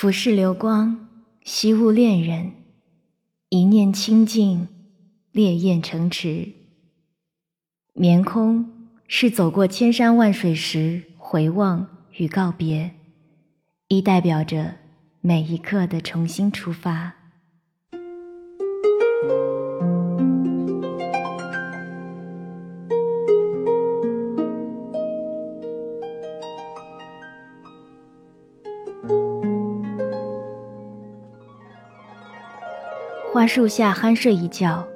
俯视流光，惜物恋人，一念清净，烈焰城池。眠空是走过千山万水时回望与告别，亦代表着每一刻的重新出发。树下酣睡一觉，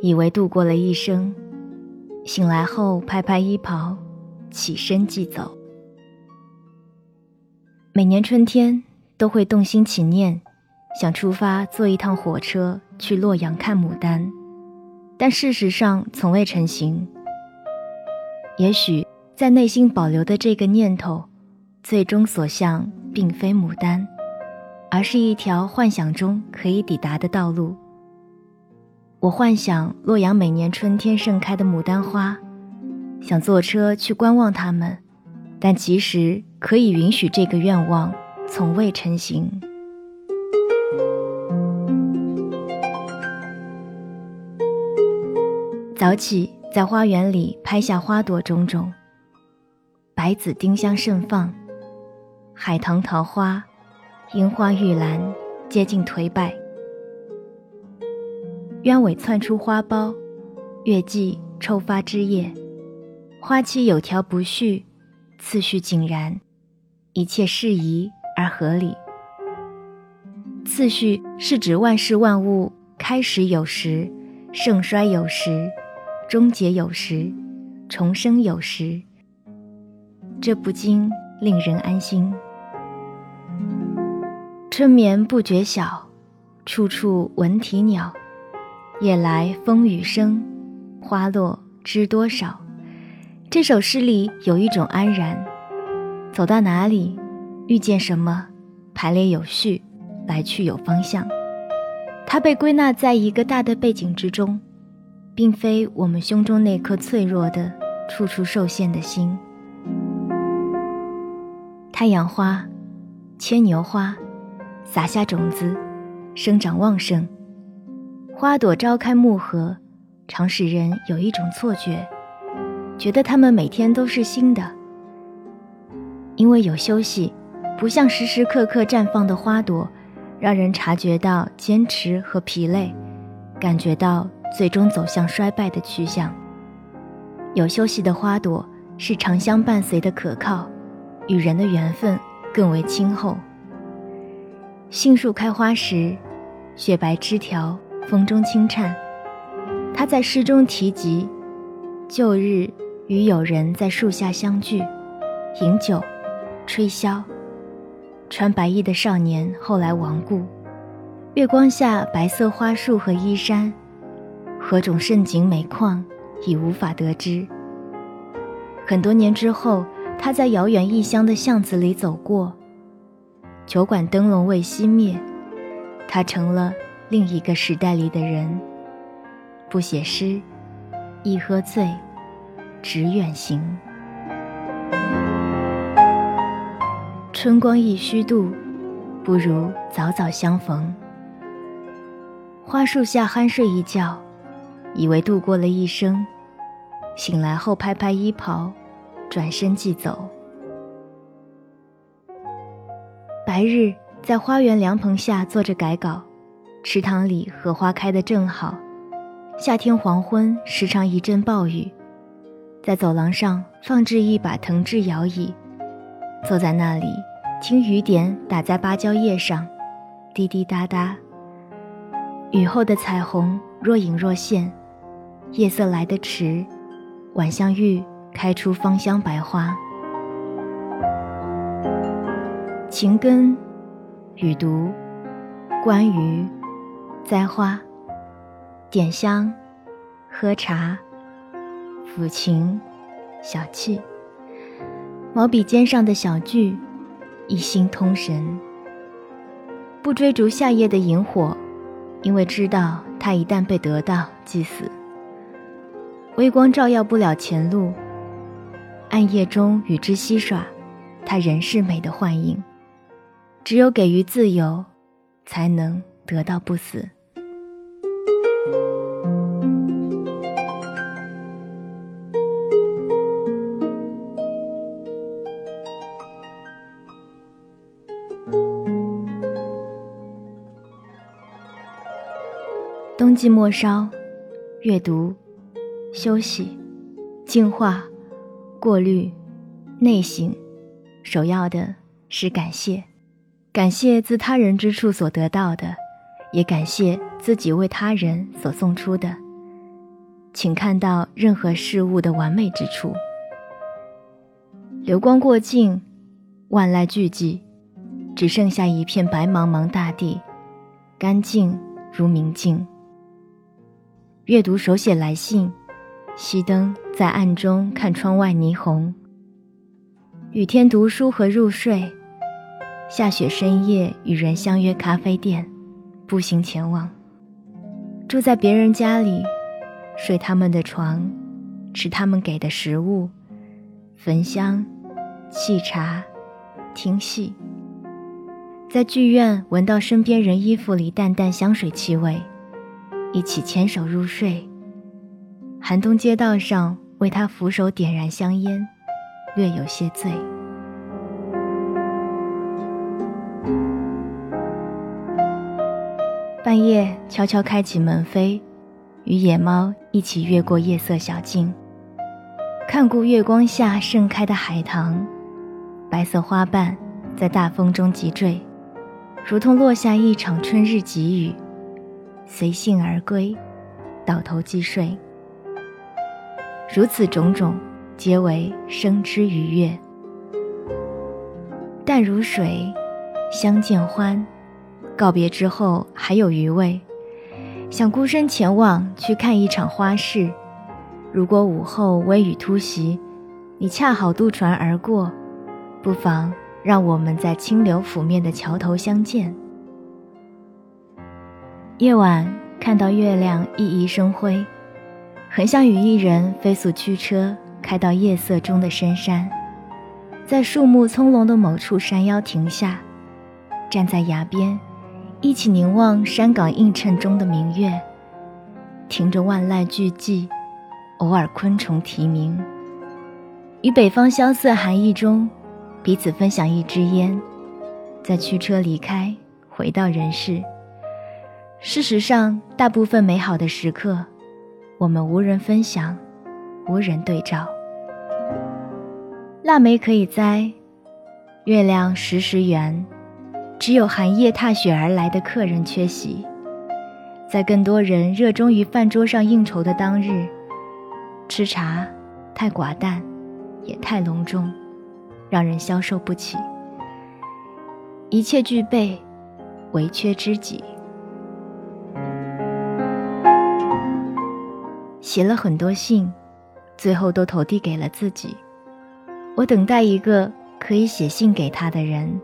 以为度过了一生。醒来后拍拍衣袍，起身即走。每年春天都会动心起念，想出发坐一趟火车去洛阳看牡丹，但事实上从未成行。也许在内心保留的这个念头，最终所向并非牡丹。而是一条幻想中可以抵达的道路。我幻想洛阳每年春天盛开的牡丹花，想坐车去观望它们，但其实可以允许这个愿望从未成型。早起在花园里拍下花朵种种，白紫丁香盛放，海棠桃花。樱花玉兰接近颓败，鸢尾窜出花苞，月季抽发枝叶，花期有条不序，次序井然，一切适宜而合理。次序是指万事万物开始有时，盛衰有时，终结有时，重生有时，这不禁令人安心。春眠不觉晓，处处闻啼鸟。夜来风雨声，花落知多少。这首诗里有一种安然，走到哪里，遇见什么，排列有序，来去有方向。它被归纳在一个大的背景之中，并非我们胸中那颗脆弱的、处处受限的心。太阳花，牵牛花。撒下种子，生长旺盛。花朵朝开暮合，常使人有一种错觉，觉得它们每天都是新的。因为有休息，不像时时刻刻绽放的花朵，让人察觉到坚持和疲累，感觉到最终走向衰败的趋向。有休息的花朵是长相伴随的可靠，与人的缘分更为亲厚。杏树开花时，雪白枝条风中轻颤。他在诗中提及，旧日与友人在树下相聚，饮酒，吹箫。穿白衣的少年后来亡故，月光下白色花树和衣衫，何种盛景美况，已无法得知。很多年之后，他在遥远异乡的巷子里走过。酒馆灯笼未熄灭，他成了另一个时代里的人。不写诗，一喝醉，只远行。春光一虚度，不如早早相逢。花树下酣睡一觉，以为度过了一生，醒来后拍拍衣袍，转身即走。白日在花园凉棚下坐着改稿，池塘里荷花开得正好。夏天黄昏时常一阵暴雨，在走廊上放置一把藤制摇椅，坐在那里听雨点打在芭蕉叶上，滴滴答答。雨后的彩虹若隐若现，夜色来得迟，晚香玉开出芳香白花。情根、雨读、观鱼、栽花、点香、喝茶、抚琴、小憩，毛笔尖上的小句，一心通神。不追逐夏夜的萤火，因为知道它一旦被得到即死。微光照耀不了前路，暗夜中与之嬉耍，它仍是美的幻影。只有给予自由，才能得到不死。冬季末梢，阅读、休息、净化、过滤、内省，首要的是感谢。感谢自他人之处所得到的，也感谢自己为他人所送出的。请看到任何事物的完美之处。流光过境，万籁俱寂，只剩下一片白茫茫大地，干净如明镜。阅读手写来信，熄灯在暗中看窗外霓虹。雨天读书和入睡，下雪深夜与人相约咖啡店，步行前往。住在别人家里，睡他们的床，吃他们给的食物，焚香、沏茶、听戏。在剧院闻到身边人衣服里淡淡香水气味。一起牵手入睡，寒冬街道上为他扶手点燃香烟，略有些醉。半夜悄悄开启门扉，与野猫一起越过夜色小径，看顾月光下盛开的海棠，白色花瓣在大风中急坠，如同落下一场春日急雨。随性而归，倒头即睡。如此种种，皆为生之愉悦。淡如水，相见欢。告别之后还有余味，想孤身前往去看一场花市。如果午后微雨突袭，你恰好渡船而过，不妨让我们在清流拂面的桥头相见。夜晚看到月亮熠熠生辉，很想与一人飞速驱车开到夜色中的深山，在树木葱茏的某处山腰停下，站在崖边，一起凝望山岗映衬中的明月，听着万籁俱寂，偶尔昆虫啼鸣，与北方萧瑟寒意中，彼此分享一支烟，在驱车离开，回到人世。事实上，大部分美好的时刻，我们无人分享，无人对照。腊梅可以栽，月亮时时圆，只有寒夜踏雪而来的客人缺席。在更多人热衷于饭桌上应酬的当日，吃茶太寡淡，也太隆重，让人消受不起。一切具备，唯缺知己。写了很多信，最后都投递给了自己。我等待一个可以写信给他的人。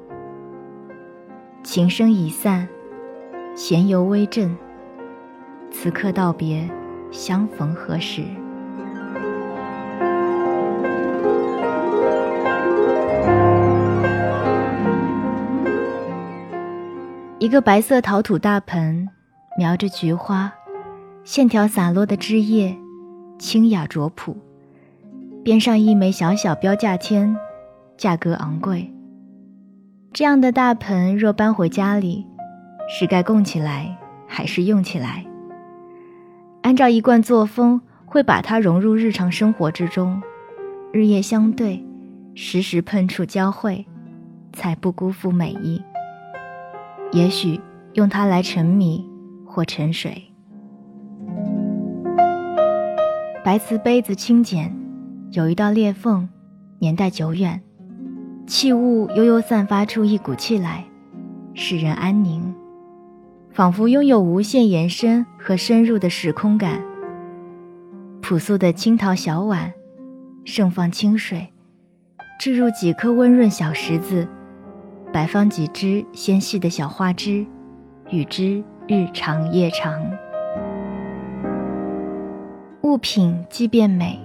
琴声已散，弦犹微震。此刻道别，相逢何时？一个白色陶土大盆，描着菊花。线条洒落的枝叶，清雅拙朴。边上一枚小小标价签，价格昂贵。这样的大盆若搬回家里，是该供起来，还是用起来？按照一贯作风，会把它融入日常生活之中，日夜相对，时时碰触交汇，才不辜负美意。也许用它来盛米或盛水。白瓷杯子轻简，有一道裂缝，年代久远，器物悠悠散发出一股气来，使人安宁，仿佛拥有无限延伸和深入的时空感。朴素的青陶小碗，盛放清水，置入几颗温润小石子，摆放几枝纤细的小花枝，与之日长夜长。物品即便美，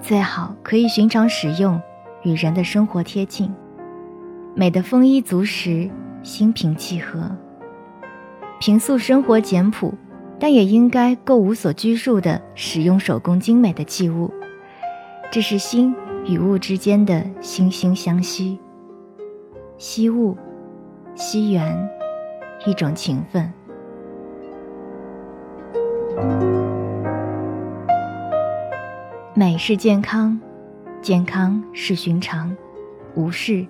最好可以寻常使用，与人的生活贴近。美的丰衣足食，心平气和。平素生活简朴，但也应该够无所拘束的使用手工精美的器物。这是心与物之间的惺惺相惜。惜物，惜缘，一种情分。美是健康，健康是寻常，无事，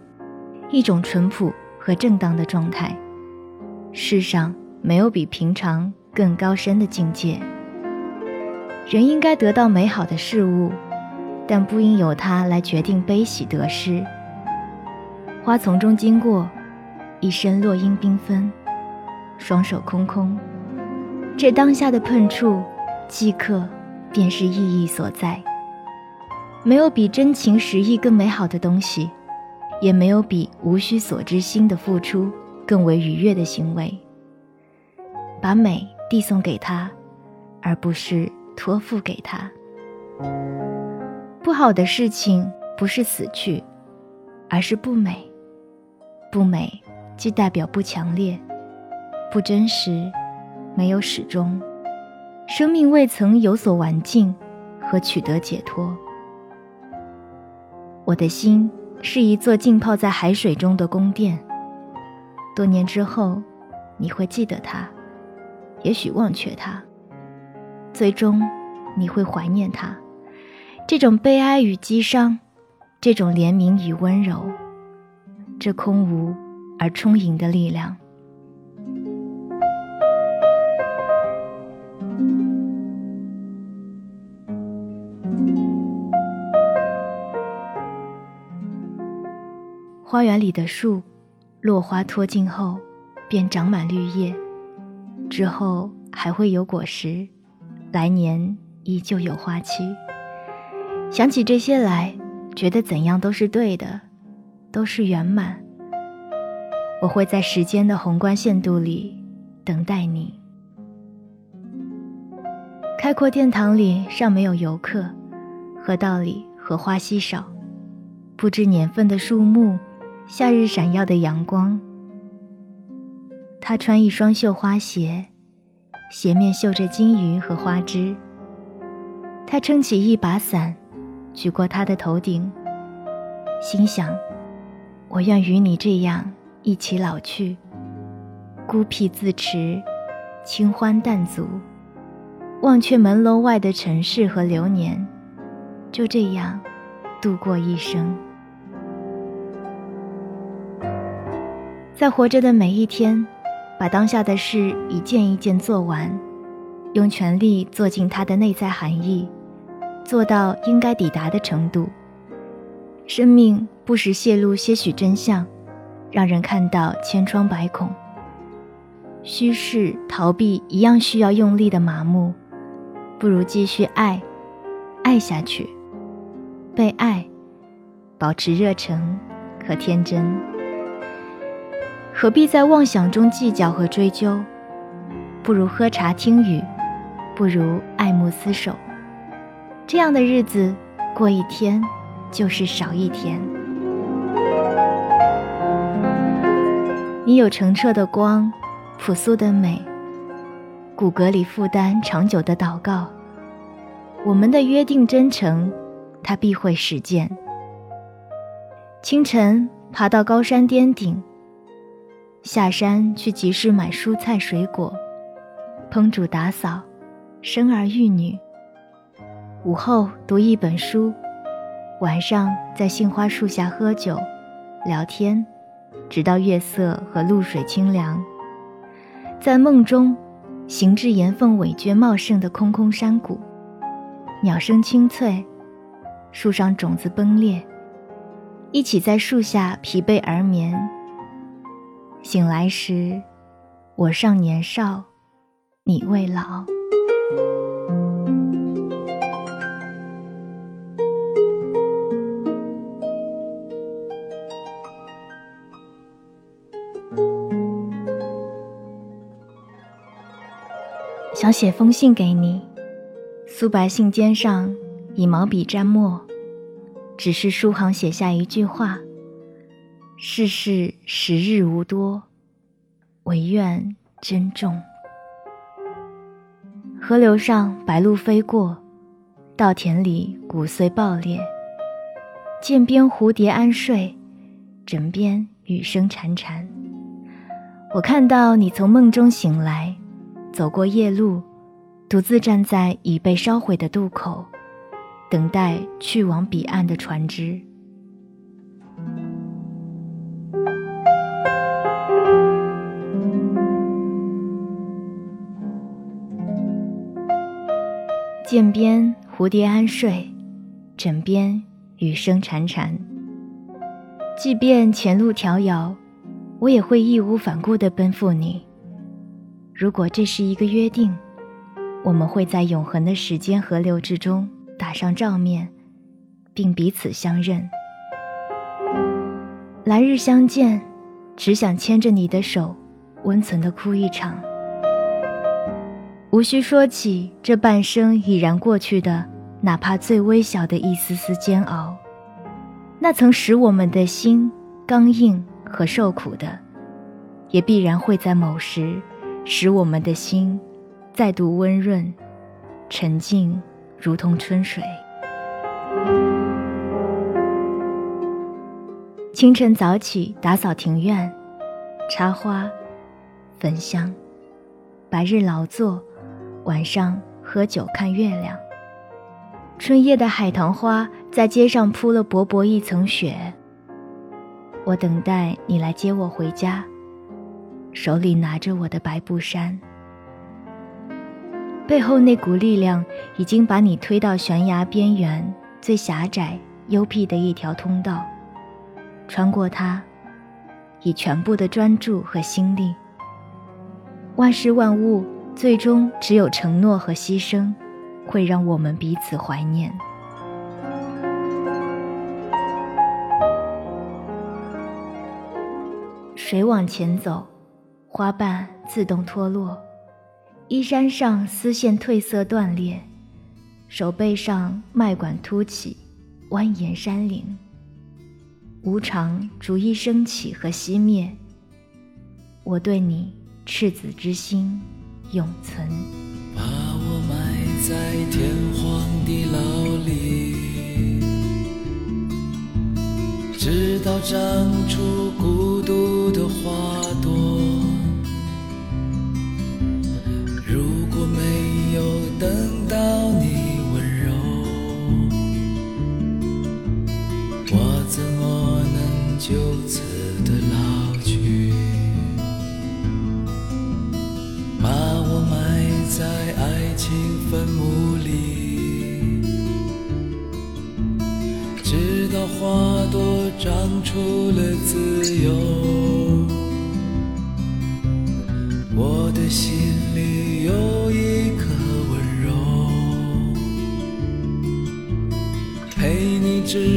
一种淳朴和正当的状态。世上没有比平常更高深的境界。人应该得到美好的事物，但不应由它来决定悲喜得失。花丛中经过，一身落英缤纷，双手空空，这当下的碰触，即刻便是意义所在。没有比真情实意更美好的东西，也没有比无需所知心的付出更为愉悦的行为。把美递送给他，而不是托付给他。不好的事情不是死去，而是不美。不美，既代表不强烈、不真实、没有始终，生命未曾有所完尽和取得解脱。我的心是一座浸泡在海水中的宫殿。多年之后，你会记得它，也许忘却它。最终，你会怀念它。这种悲哀与悲伤，这种怜悯与温柔，这空无而充盈的力量。花园里的树，落花脱尽后，便长满绿叶，之后还会有果实，来年依旧有花期。想起这些来，觉得怎样都是对的，都是圆满。我会在时间的宏观限度里等待你。开阔殿堂里尚没有游客，河道里荷花稀少，不知年份的树木。夏日闪耀的阳光。他穿一双绣花鞋，鞋面绣着金鱼和花枝。他撑起一把伞，举过他的头顶，心想：我愿与你这样一起老去，孤僻自持，清欢淡足，忘却门楼外的尘世和流年，就这样度过一生。在活着的每一天，把当下的事一件一件做完，用全力做尽它的内在含义，做到应该抵达的程度。生命不时泄露些许真相，让人看到千疮百孔。虚饰逃避一样需要用力的麻木，不如继续爱，爱下去，被爱，保持热忱和天真。何必在妄想中计较和追究？不如喝茶听雨，不如爱慕厮守。这样的日子过一天，就是少一天。你有澄澈的光，朴素的美，骨骼里负担长久的祷告。我们的约定真诚，它必会实践。清晨爬到高山巅顶。下山去集市买蔬菜水果，烹煮打扫，生儿育女。午后读一本书，晚上在杏花树下喝酒，聊天，直到月色和露水清凉。在梦中，行至岩缝尾蕨茂盛的空空山谷，鸟声清脆，树上种子崩裂，一起在树下疲惫而眠。醒来时，我尚年少，你未老。想写封信给你，素白信笺上以毛笔蘸墨，只是书行写下一句话。世事时日无多，唯愿珍重。河流上白鹭飞过，稻田里谷穗爆裂。涧边蝴蝶安睡，枕边雨声潺潺。我看到你从梦中醒来，走过夜路，独自站在已被烧毁的渡口，等待去往彼岸的船只。涧边蝴蝶安睡，枕边雨声潺潺。即便前路迢遥，我也会义无反顾地奔赴你。如果这是一个约定，我们会在永恒的时间河流之中打上照面，并彼此相认。来日相见，只想牵着你的手，温存地哭一场。无需说起这半生已然过去的，哪怕最微小的一丝丝煎熬，那曾使我们的心刚硬和受苦的，也必然会在某时，使我们的心再度温润、沉静，如同春水。清晨早起打扫庭院，插花、焚香，白日劳作。晚上喝酒看月亮。春夜的海棠花在街上铺了薄薄一层雪。我等待你来接我回家，手里拿着我的白布衫。背后那股力量已经把你推到悬崖边缘最狭窄、幽僻的一条通道，穿过它，以全部的专注和心力。万事万物。最终，只有承诺和牺牲，会让我们彼此怀念。水往前走，花瓣自动脱落，衣衫上丝线褪色断裂，手背上脉管凸起，蜿蜒山岭。无常逐一升起和熄灭，我对你赤子之心。永存。把我埋在天荒地老里，直到长出孤独的花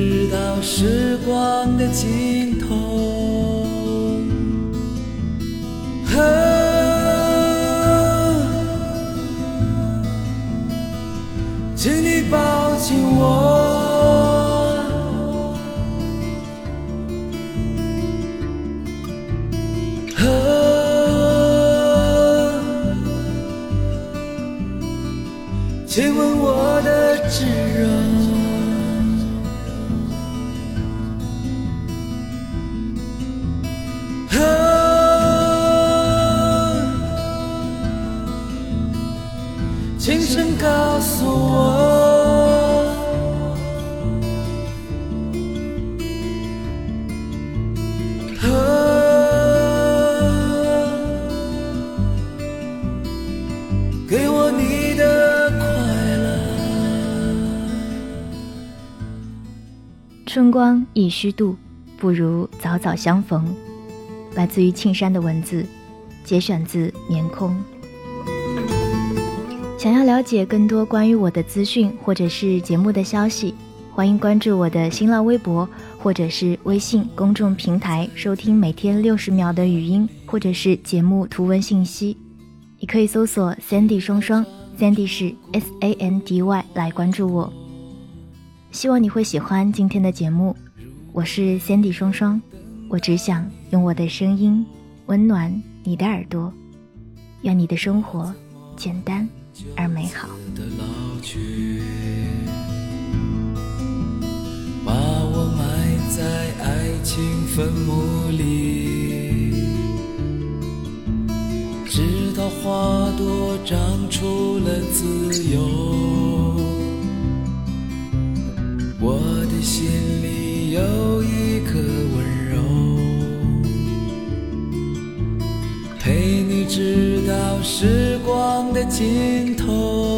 直到时光的尽头。告诉我。春光亦虚度，不如早早相逢。来自于庆山的文字，节选自《年空》。想要了解更多关于我的资讯或者是节目的消息，欢迎关注我的新浪微博或者是微信公众平台，收听每天六十秒的语音或者是节目图文信息。你可以搜索 Sandy 双双，Sandy 是 S A N D Y 来关注我。希望你会喜欢今天的节目，我是 Sandy 双双，我只想用我的声音温暖。你的耳朵，愿你的生活简单而美好。的老去，把我埋在爱情坟墓里，直到花朵长出了自由，我的心里有一颗温柔，陪你直到时光的尽头。